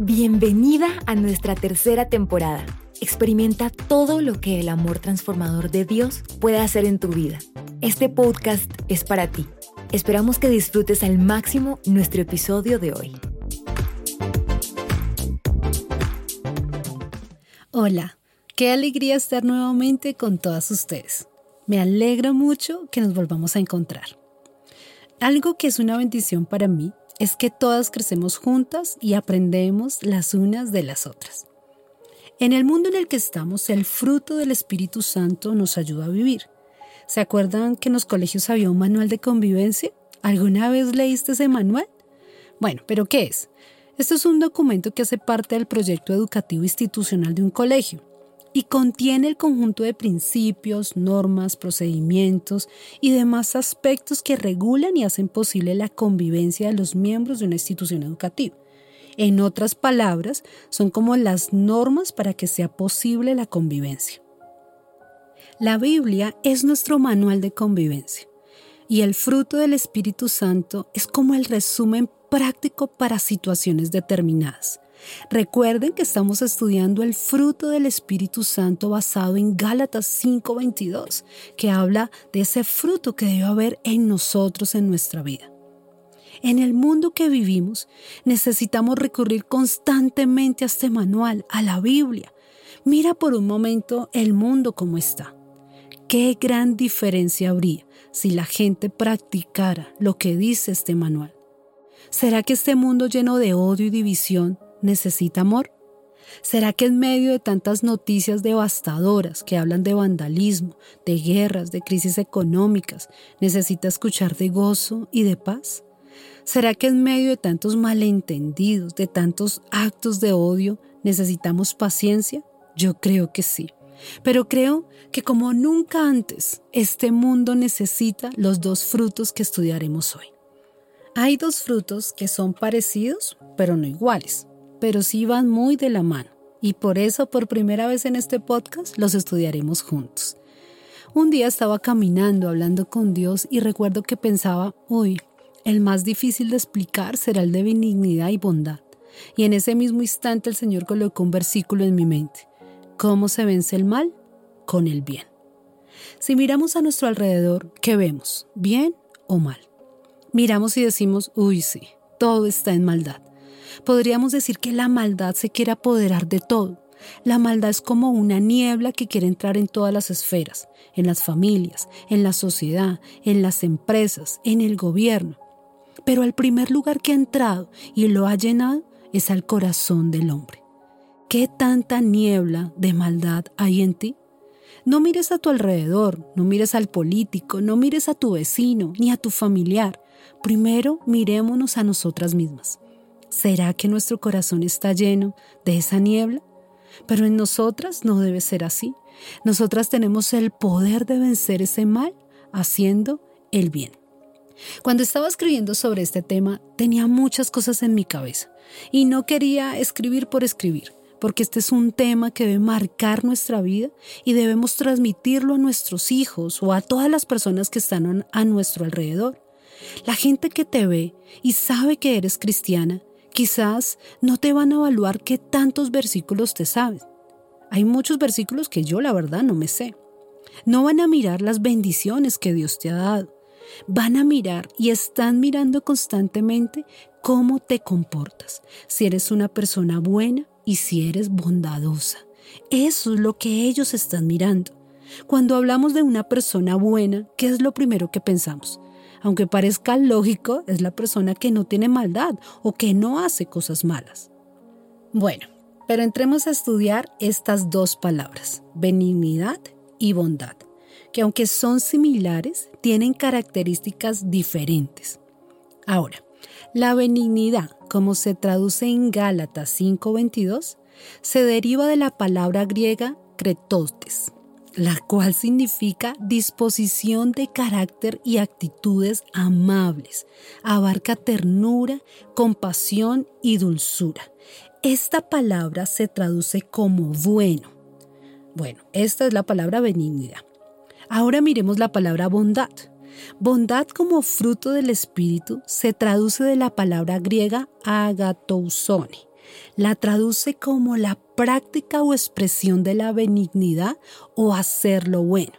Bienvenida a nuestra tercera temporada. Experimenta todo lo que el amor transformador de Dios puede hacer en tu vida. Este podcast es para ti. Esperamos que disfrutes al máximo nuestro episodio de hoy. Hola, qué alegría estar nuevamente con todas ustedes. Me alegra mucho que nos volvamos a encontrar. Algo que es una bendición para mí es que todas crecemos juntas y aprendemos las unas de las otras. En el mundo en el que estamos, el fruto del Espíritu Santo nos ayuda a vivir. ¿Se acuerdan que en los colegios había un manual de convivencia? ¿Alguna vez leíste ese manual? Bueno, pero ¿qué es? Esto es un documento que hace parte del proyecto educativo institucional de un colegio y contiene el conjunto de principios, normas, procedimientos y demás aspectos que regulan y hacen posible la convivencia de los miembros de una institución educativa. En otras palabras, son como las normas para que sea posible la convivencia. La Biblia es nuestro manual de convivencia y el fruto del Espíritu Santo es como el resumen práctico para situaciones determinadas. Recuerden que estamos estudiando el fruto del Espíritu Santo basado en Gálatas 5:22, que habla de ese fruto que debe haber en nosotros en nuestra vida. En el mundo que vivimos necesitamos recurrir constantemente a este manual, a la Biblia. Mira por un momento el mundo como está. Qué gran diferencia habría si la gente practicara lo que dice este manual. ¿Será que este mundo lleno de odio y división necesita amor? ¿Será que en medio de tantas noticias devastadoras que hablan de vandalismo, de guerras, de crisis económicas, necesita escuchar de gozo y de paz? ¿Será que en medio de tantos malentendidos, de tantos actos de odio, necesitamos paciencia? Yo creo que sí. Pero creo que como nunca antes, este mundo necesita los dos frutos que estudiaremos hoy. Hay dos frutos que son parecidos, pero no iguales pero sí van muy de la mano. Y por eso, por primera vez en este podcast, los estudiaremos juntos. Un día estaba caminando, hablando con Dios, y recuerdo que pensaba, uy, el más difícil de explicar será el de benignidad y bondad. Y en ese mismo instante el Señor colocó un versículo en mi mente. ¿Cómo se vence el mal? Con el bien. Si miramos a nuestro alrededor, ¿qué vemos? ¿Bien o mal? Miramos y decimos, uy, sí, todo está en maldad. Podríamos decir que la maldad se quiere apoderar de todo. La maldad es como una niebla que quiere entrar en todas las esferas, en las familias, en la sociedad, en las empresas, en el gobierno. Pero el primer lugar que ha entrado y lo ha llenado es al corazón del hombre. ¿Qué tanta niebla de maldad hay en ti? No mires a tu alrededor, no mires al político, no mires a tu vecino ni a tu familiar. Primero mirémonos a nosotras mismas. ¿Será que nuestro corazón está lleno de esa niebla? Pero en nosotras no debe ser así. Nosotras tenemos el poder de vencer ese mal haciendo el bien. Cuando estaba escribiendo sobre este tema, tenía muchas cosas en mi cabeza y no quería escribir por escribir, porque este es un tema que debe marcar nuestra vida y debemos transmitirlo a nuestros hijos o a todas las personas que están a nuestro alrededor. La gente que te ve y sabe que eres cristiana Quizás no te van a evaluar qué tantos versículos te sabes. Hay muchos versículos que yo la verdad no me sé. No van a mirar las bendiciones que Dios te ha dado. Van a mirar y están mirando constantemente cómo te comportas, si eres una persona buena y si eres bondadosa. Eso es lo que ellos están mirando. Cuando hablamos de una persona buena, ¿qué es lo primero que pensamos? Aunque parezca lógico, es la persona que no tiene maldad o que no hace cosas malas. Bueno, pero entremos a estudiar estas dos palabras, benignidad y bondad, que aunque son similares, tienen características diferentes. Ahora, la benignidad, como se traduce en Gálatas 5:22, se deriva de la palabra griega kretotes, la cual significa disposición de carácter y actitudes amables, abarca ternura, compasión y dulzura. Esta palabra se traduce como bueno. Bueno, esta es la palabra benignidad. Ahora miremos la palabra bondad. Bondad como fruto del Espíritu se traduce de la palabra griega agatousone, la traduce como la práctica o expresión de la benignidad o hacer lo bueno.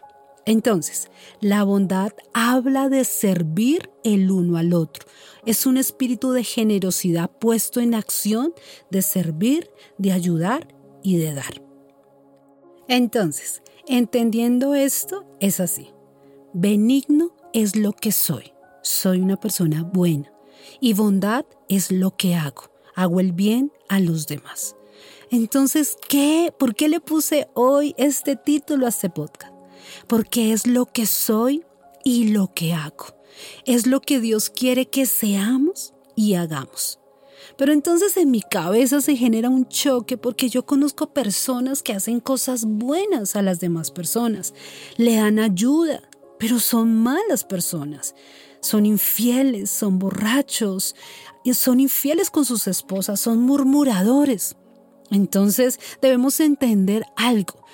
Entonces, la bondad habla de servir el uno al otro. Es un espíritu de generosidad puesto en acción, de servir, de ayudar y de dar. Entonces, entendiendo esto, es así. Benigno es lo que soy. Soy una persona buena. Y bondad es lo que hago. Hago el bien a los demás. Entonces, ¿qué? ¿Por qué le puse hoy este título a este podcast? Porque es lo que soy y lo que hago. Es lo que Dios quiere que seamos y hagamos. Pero entonces en mi cabeza se genera un choque porque yo conozco personas que hacen cosas buenas a las demás personas, le dan ayuda, pero son malas personas. Son infieles, son borrachos, son infieles con sus esposas, son murmuradores. Entonces debemos entender algo,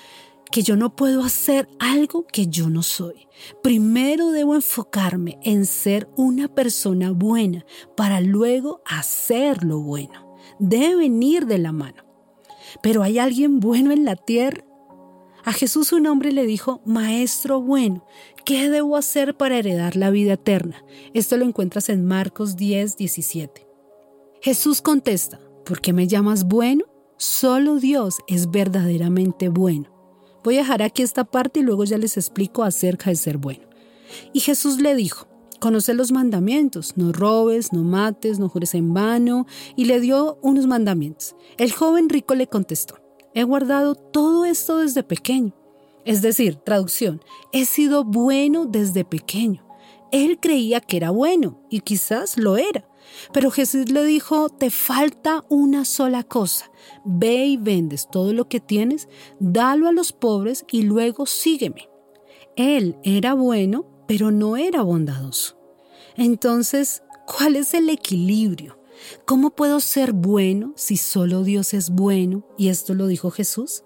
que yo no puedo hacer algo que yo no soy. Primero debo enfocarme en ser una persona buena para luego hacer lo bueno. Debe venir de la mano. Pero hay alguien bueno en la tierra. A Jesús un hombre le dijo, Maestro bueno, ¿qué debo hacer para heredar la vida eterna? Esto lo encuentras en Marcos 10, 17. Jesús contesta, ¿por qué me llamas bueno? Solo Dios es verdaderamente bueno. Voy a dejar aquí esta parte y luego ya les explico acerca de ser bueno. Y Jesús le dijo, conoce los mandamientos, no robes, no mates, no jures en vano, y le dio unos mandamientos. El joven rico le contestó, he guardado todo esto desde pequeño. Es decir, traducción, he sido bueno desde pequeño. Él creía que era bueno y quizás lo era. Pero Jesús le dijo, te falta una sola cosa. Ve y vendes todo lo que tienes, dalo a los pobres y luego sígueme. Él era bueno, pero no era bondadoso. Entonces, ¿cuál es el equilibrio? ¿Cómo puedo ser bueno si solo Dios es bueno? Y esto lo dijo Jesús.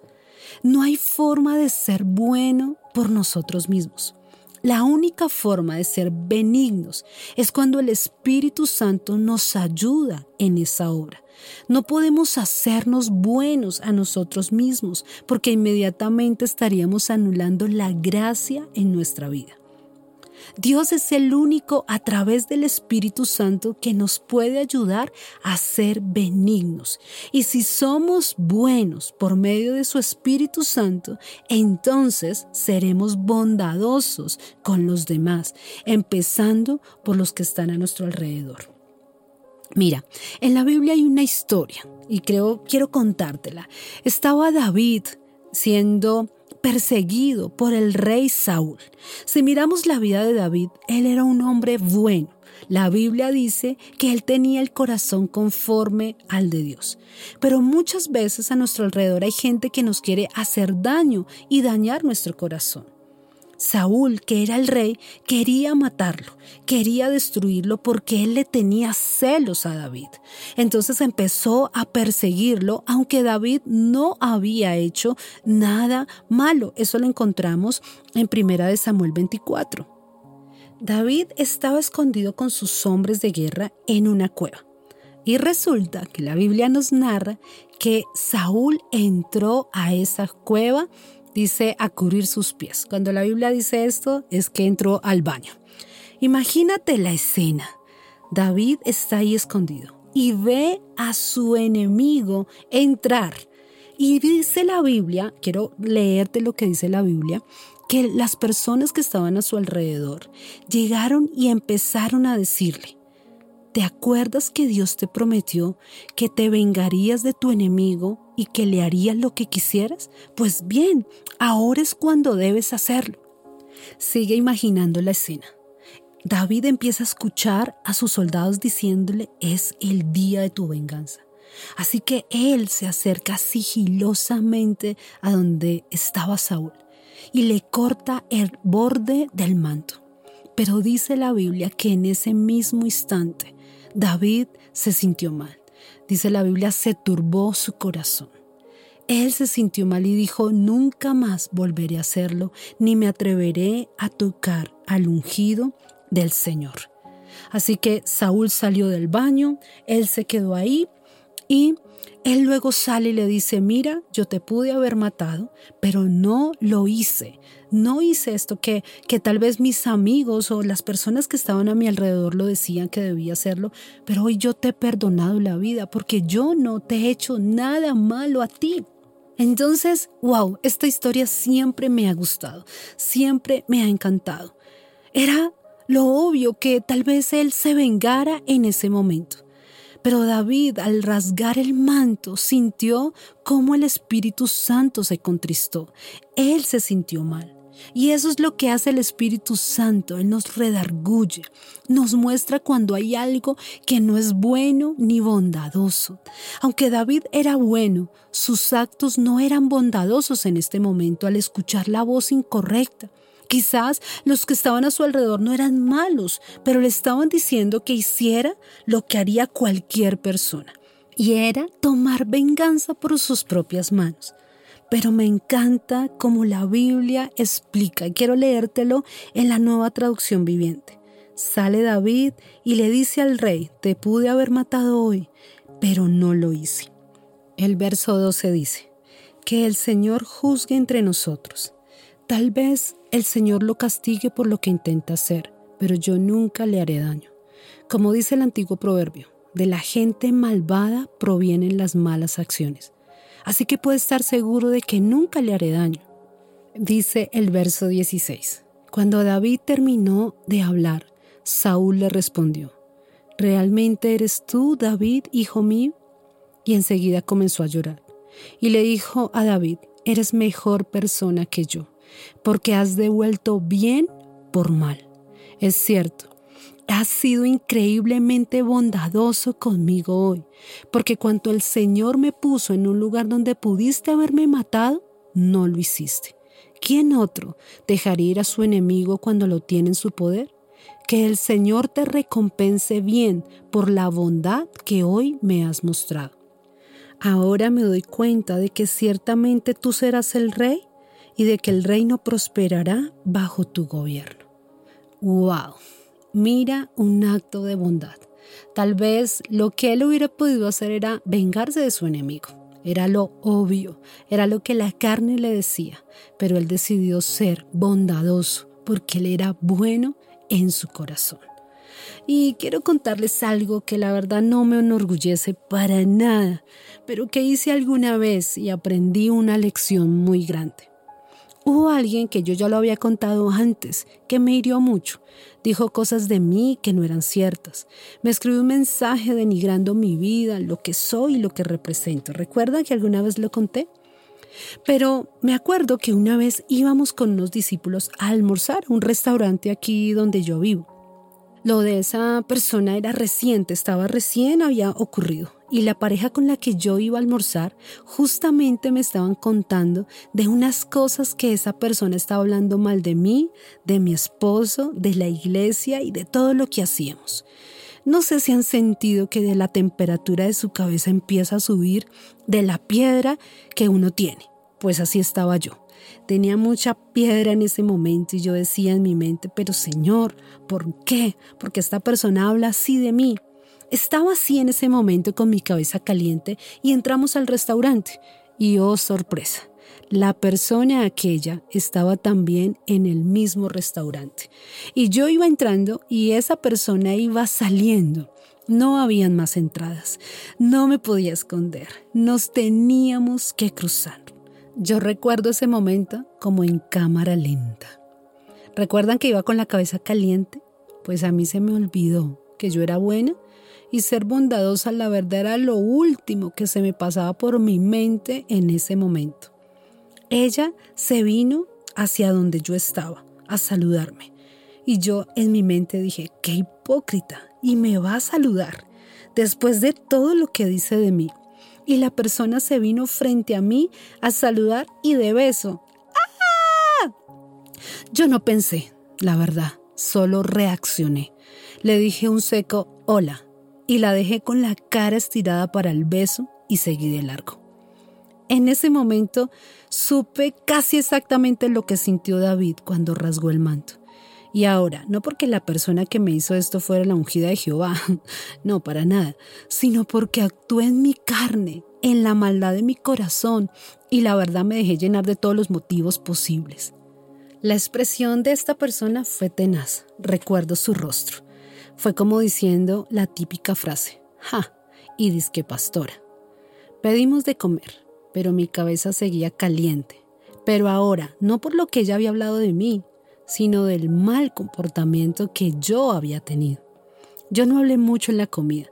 No hay forma de ser bueno por nosotros mismos. La única forma de ser benignos es cuando el Espíritu Santo nos ayuda en esa obra. No podemos hacernos buenos a nosotros mismos porque inmediatamente estaríamos anulando la gracia en nuestra vida. Dios es el único a través del Espíritu Santo que nos puede ayudar a ser benignos. Y si somos buenos por medio de su Espíritu Santo, entonces seremos bondadosos con los demás, empezando por los que están a nuestro alrededor. Mira, en la Biblia hay una historia y creo quiero contártela. Estaba David siendo perseguido por el rey Saúl. Si miramos la vida de David, él era un hombre bueno. La Biblia dice que él tenía el corazón conforme al de Dios. Pero muchas veces a nuestro alrededor hay gente que nos quiere hacer daño y dañar nuestro corazón. Saúl, que era el rey, quería matarlo, quería destruirlo porque él le tenía celos a David. Entonces empezó a perseguirlo, aunque David no había hecho nada malo. Eso lo encontramos en Primera de Samuel 24. David estaba escondido con sus hombres de guerra en una cueva. Y resulta que la Biblia nos narra que Saúl entró a esa cueva dice a cubrir sus pies. Cuando la Biblia dice esto es que entró al baño. Imagínate la escena. David está ahí escondido y ve a su enemigo entrar. Y dice la Biblia, quiero leerte lo que dice la Biblia, que las personas que estaban a su alrededor llegaron y empezaron a decirle, ¿Te acuerdas que Dios te prometió que te vengarías de tu enemigo y que le harías lo que quisieras? Pues bien, ahora es cuando debes hacerlo. Sigue imaginando la escena. David empieza a escuchar a sus soldados diciéndole, es el día de tu venganza. Así que él se acerca sigilosamente a donde estaba Saúl y le corta el borde del manto. Pero dice la Biblia que en ese mismo instante David se sintió mal. Dice la Biblia, se turbó su corazón. Él se sintió mal y dijo, nunca más volveré a hacerlo, ni me atreveré a tocar al ungido del Señor. Así que Saúl salió del baño, él se quedó ahí y Él luego sale y le dice, mira, yo te pude haber matado, pero no lo hice. No hice esto que, que tal vez mis amigos o las personas que estaban a mi alrededor lo decían que debía hacerlo, pero hoy yo te he perdonado la vida porque yo no te he hecho nada malo a ti. Entonces, wow, esta historia siempre me ha gustado, siempre me ha encantado. Era lo obvio que tal vez él se vengara en ese momento. Pero David, al rasgar el manto, sintió cómo el Espíritu Santo se contristó. Él se sintió mal. Y eso es lo que hace el Espíritu Santo. Él nos redarguye, nos muestra cuando hay algo que no es bueno ni bondadoso. Aunque David era bueno, sus actos no eran bondadosos en este momento al escuchar la voz incorrecta. Quizás los que estaban a su alrededor no eran malos, pero le estaban diciendo que hiciera lo que haría cualquier persona, y era tomar venganza por sus propias manos. Pero me encanta cómo la Biblia explica, y quiero leértelo en la nueva traducción viviente. Sale David y le dice al rey, te pude haber matado hoy, pero no lo hice. El verso 12 dice, que el Señor juzgue entre nosotros Tal vez el Señor lo castigue por lo que intenta hacer, pero yo nunca le haré daño. Como dice el antiguo proverbio, de la gente malvada provienen las malas acciones. Así que puede estar seguro de que nunca le haré daño. Dice el verso 16. Cuando David terminó de hablar, Saúl le respondió, ¿realmente eres tú, David, hijo mío? Y enseguida comenzó a llorar. Y le dijo a David, eres mejor persona que yo porque has devuelto bien por mal. Es cierto, has sido increíblemente bondadoso conmigo hoy, porque cuando el Señor me puso en un lugar donde pudiste haberme matado, no lo hiciste. ¿Quién otro dejaría ir a su enemigo cuando lo tiene en su poder? Que el Señor te recompense bien por la bondad que hoy me has mostrado. Ahora me doy cuenta de que ciertamente tú serás el rey y de que el reino prosperará bajo tu gobierno. ¡Wow! Mira un acto de bondad. Tal vez lo que él hubiera podido hacer era vengarse de su enemigo. Era lo obvio, era lo que la carne le decía, pero él decidió ser bondadoso porque él era bueno en su corazón. Y quiero contarles algo que la verdad no me enorgullece para nada, pero que hice alguna vez y aprendí una lección muy grande. Hubo alguien que yo ya lo había contado antes, que me hirió mucho. Dijo cosas de mí que no eran ciertas. Me escribió un mensaje denigrando mi vida, lo que soy y lo que represento. ¿Recuerdan que alguna vez lo conté? Pero me acuerdo que una vez íbamos con unos discípulos a almorzar a un restaurante aquí donde yo vivo. Lo de esa persona era reciente, estaba recién había ocurrido y la pareja con la que yo iba a almorzar justamente me estaban contando de unas cosas que esa persona estaba hablando mal de mí, de mi esposo, de la iglesia y de todo lo que hacíamos. No sé si han sentido que de la temperatura de su cabeza empieza a subir de la piedra que uno tiene. Pues así estaba yo. Tenía mucha piedra en ese momento y yo decía en mi mente, pero Señor, ¿por qué? Porque esta persona habla así de mí. Estaba así en ese momento con mi cabeza caliente y entramos al restaurante. Y oh sorpresa, la persona aquella estaba también en el mismo restaurante. Y yo iba entrando y esa persona iba saliendo. No habían más entradas. No me podía esconder. Nos teníamos que cruzar. Yo recuerdo ese momento como en cámara lenta. ¿Recuerdan que iba con la cabeza caliente? Pues a mí se me olvidó que yo era buena y ser bondadosa, la verdad era lo último que se me pasaba por mi mente en ese momento. Ella se vino hacia donde yo estaba a saludarme y yo en mi mente dije, qué hipócrita, y me va a saludar después de todo lo que dice de mí. Y la persona se vino frente a mí a saludar y de beso. ¡Ah! Yo no pensé, la verdad, solo reaccioné. Le dije un seco hola y la dejé con la cara estirada para el beso y seguí de largo. En ese momento supe casi exactamente lo que sintió David cuando rasgó el manto. Y ahora, no porque la persona que me hizo esto fuera la ungida de Jehová, no, para nada, sino porque actué en mi carne, en la maldad de mi corazón, y la verdad me dejé llenar de todos los motivos posibles. La expresión de esta persona fue tenaz, recuerdo su rostro. Fue como diciendo la típica frase, ja, y disque pastora. Pedimos de comer, pero mi cabeza seguía caliente. Pero ahora, no por lo que ella había hablado de mí, sino del mal comportamiento que yo había tenido. Yo no hablé mucho en la comida.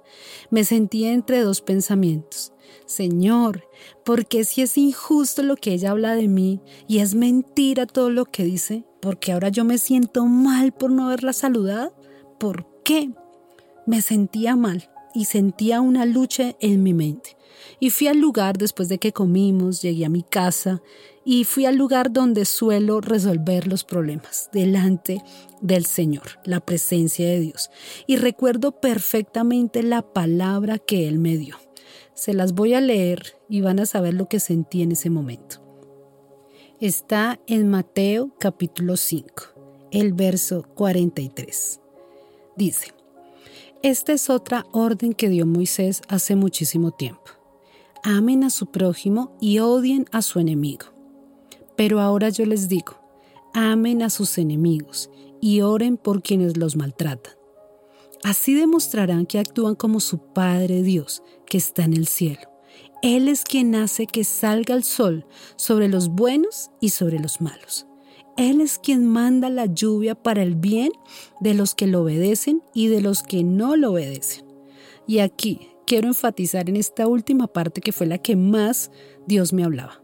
Me sentía entre dos pensamientos. Señor, ¿por qué si es injusto lo que ella habla de mí y es mentira todo lo que dice? ¿Porque ahora yo me siento mal por no haberla saludado? ¿Por Me sentía mal y sentía una lucha en mi mente. Y fui al lugar después de que comimos, llegué a mi casa y fui al lugar donde suelo resolver los problemas, delante del Señor, la presencia de Dios. Y recuerdo perfectamente la palabra que Él me dio. Se las voy a leer y van a saber lo que sentí en ese momento. Está en Mateo capítulo 5, el verso 43. Dice, esta es otra orden que dio Moisés hace muchísimo tiempo. Amen a su prójimo y odien a su enemigo. Pero ahora yo les digo, amen a sus enemigos y oren por quienes los maltratan. Así demostrarán que actúan como su Padre Dios, que está en el cielo. Él es quien hace que salga el sol sobre los buenos y sobre los malos. Él es quien manda la lluvia para el bien de los que lo obedecen y de los que no lo obedecen. Y aquí quiero enfatizar en esta última parte que fue la que más Dios me hablaba.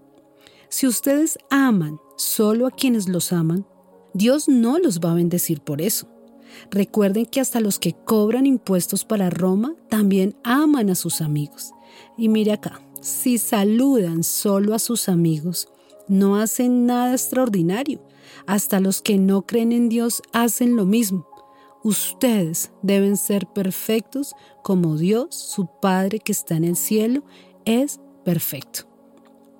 Si ustedes aman solo a quienes los aman, Dios no los va a bendecir por eso. Recuerden que hasta los que cobran impuestos para Roma también aman a sus amigos. Y mire acá, si saludan solo a sus amigos, no hacen nada extraordinario. Hasta los que no creen en Dios hacen lo mismo. Ustedes deben ser perfectos como Dios, su Padre que está en el cielo, es perfecto.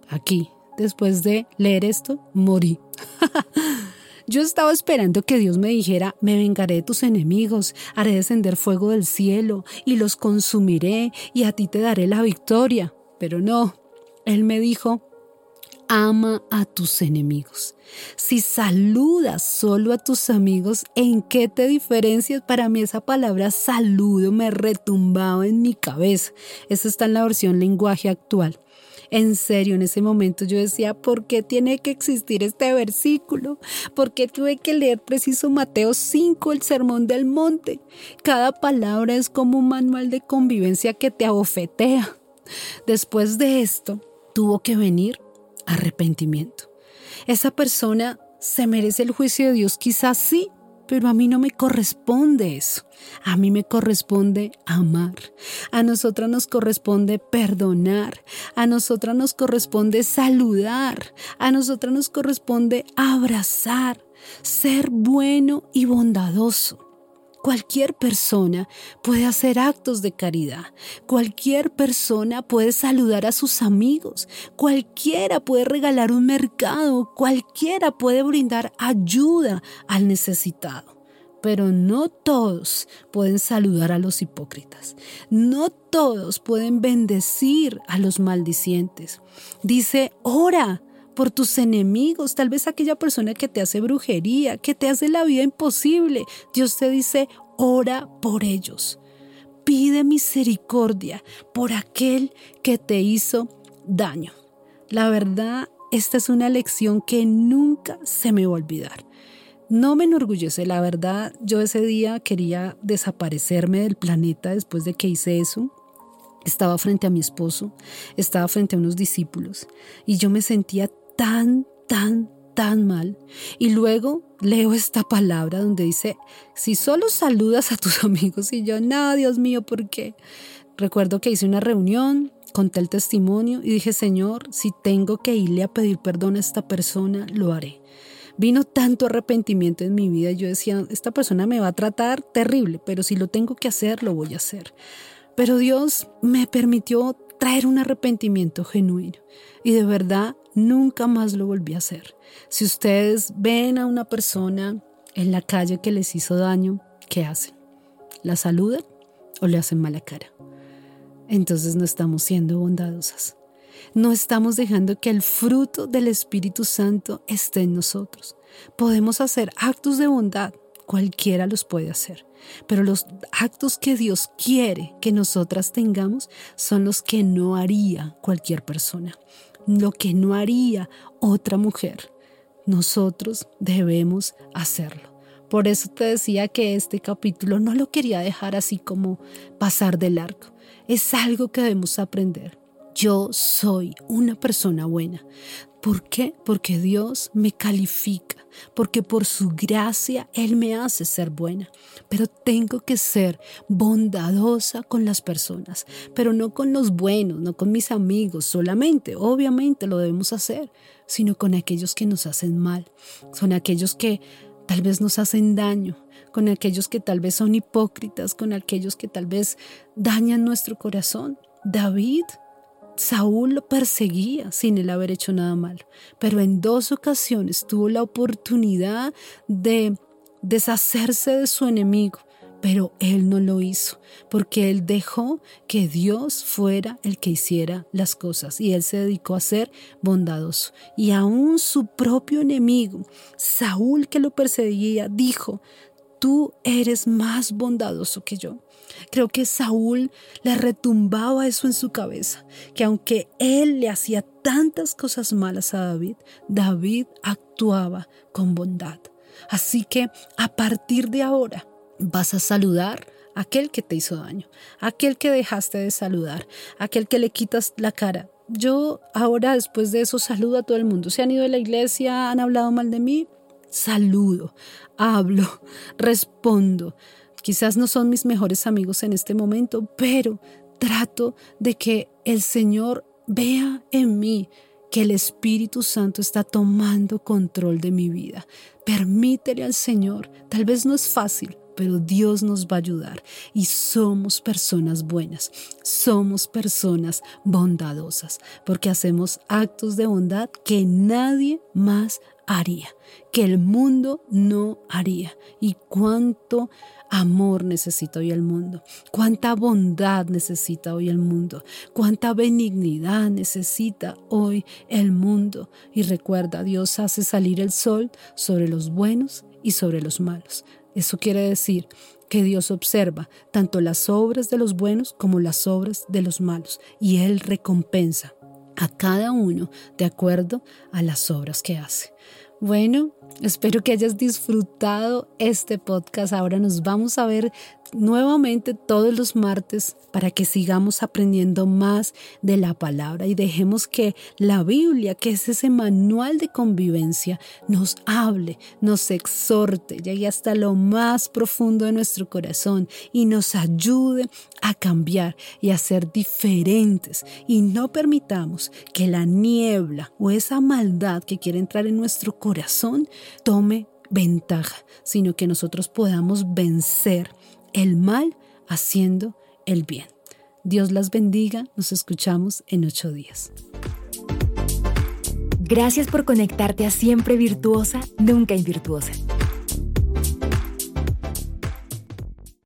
Aquí, después de leer esto, morí. Yo estaba esperando que Dios me dijera, me vengaré de tus enemigos, haré descender fuego del cielo y los consumiré y a ti te daré la victoria. Pero no, Él me dijo, ama a tus enemigos. Si saludas solo a tus amigos, ¿en qué te diferencias? Para mí esa palabra saludo me retumbaba en mi cabeza. Eso está en la versión lenguaje actual. En serio, en ese momento yo decía, ¿por qué tiene que existir este versículo? ¿Por qué tuve que leer preciso Mateo 5, el sermón del monte? Cada palabra es como un manual de convivencia que te abofetea. Después de esto, tuvo que venir arrepentimiento. Esa persona se merece el juicio de Dios, quizás sí, pero a mí no me corresponde eso. A mí me corresponde amar. A nosotras nos corresponde perdonar. A nosotras nos corresponde saludar. A nosotras nos corresponde abrazar. Ser bueno y bondadoso. Cualquier persona puede hacer actos de caridad. Cualquier persona puede saludar a sus amigos. Cualquiera puede regalar un mercado. Cualquiera puede brindar ayuda al necesitado. Pero no todos pueden saludar a los hipócritas. No todos pueden bendecir a los maldicientes. Dice, ora por tus enemigos, tal vez aquella persona que te hace brujería, que te hace la vida imposible. Dios te dice, ora por ellos. Pide misericordia por aquel que te hizo daño. La verdad, esta es una lección que nunca se me va a olvidar. No me enorgullece, la verdad, yo ese día quería desaparecerme del planeta después de que hice eso. Estaba frente a mi esposo, estaba frente a unos discípulos y yo me sentía tan, tan, tan mal. Y luego leo esta palabra donde dice, si solo saludas a tus amigos y yo, no, Dios mío, ¿por qué? Recuerdo que hice una reunión, conté el testimonio y dije, Señor, si tengo que irle a pedir perdón a esta persona, lo haré. Vino tanto arrepentimiento en mi vida, yo decía, esta persona me va a tratar terrible, pero si lo tengo que hacer, lo voy a hacer. Pero Dios me permitió traer un arrepentimiento genuino. Y de verdad nunca más lo volví a hacer. Si ustedes ven a una persona en la calle que les hizo daño, ¿qué hacen? ¿La saludan o le hacen mala cara? Entonces no estamos siendo bondadosas. No estamos dejando que el fruto del Espíritu Santo esté en nosotros. Podemos hacer actos de bondad, cualquiera los puede hacer, pero los actos que Dios quiere que nosotras tengamos son los que no haría cualquier persona, lo que no haría otra mujer. Nosotros debemos hacerlo. Por eso te decía que este capítulo no lo quería dejar así como pasar del arco. Es algo que debemos aprender. Yo soy una persona buena. ¿Por qué? Porque Dios me califica, porque por su gracia Él me hace ser buena. Pero tengo que ser bondadosa con las personas, pero no con los buenos, no con mis amigos solamente, obviamente lo debemos hacer, sino con aquellos que nos hacen mal, son aquellos que tal vez nos hacen daño, con aquellos que tal vez son hipócritas, con aquellos que tal vez dañan nuestro corazón. David Saúl lo perseguía sin él haber hecho nada malo, pero en dos ocasiones tuvo la oportunidad de deshacerse de su enemigo, pero él no lo hizo, porque él dejó que Dios fuera el que hiciera las cosas y él se dedicó a ser bondadoso. Y aún su propio enemigo, Saúl que lo perseguía, dijo, tú eres más bondadoso que yo. Creo que Saúl le retumbaba eso en su cabeza, que aunque él le hacía tantas cosas malas a David, David actuaba con bondad. Así que a partir de ahora vas a saludar a aquel que te hizo daño, a aquel que dejaste de saludar, a aquel que le quitas la cara. Yo ahora después de eso saludo a todo el mundo. Se han ido de la iglesia, han hablado mal de mí, saludo, hablo, respondo. Quizás no son mis mejores amigos en este momento, pero trato de que el Señor vea en mí que el Espíritu Santo está tomando control de mi vida. Permítele al Señor, tal vez no es fácil, pero Dios nos va a ayudar. Y somos personas buenas, somos personas bondadosas, porque hacemos actos de bondad que nadie más haría, que el mundo no haría. Y cuánto amor necesita hoy el mundo, cuánta bondad necesita hoy el mundo, cuánta benignidad necesita hoy el mundo. Y recuerda, Dios hace salir el sol sobre los buenos y sobre los malos. Eso quiere decir que Dios observa tanto las obras de los buenos como las obras de los malos y Él recompensa a cada uno de acuerdo a las obras que hace. Bueno, espero que hayas disfrutado este podcast. Ahora nos vamos a ver nuevamente todos los martes para que sigamos aprendiendo más de la palabra y dejemos que la Biblia, que es ese manual de convivencia, nos hable, nos exhorte, llegue hasta lo más profundo de nuestro corazón y nos ayude a cambiar y a ser diferentes y no permitamos que la niebla o esa maldad que quiere entrar en nuestro corazón tome ventaja, sino que nosotros podamos vencer el mal haciendo el bien. Dios las bendiga, nos escuchamos en ocho días. Gracias por conectarte a Siempre Virtuosa, Nunca Invirtuosa.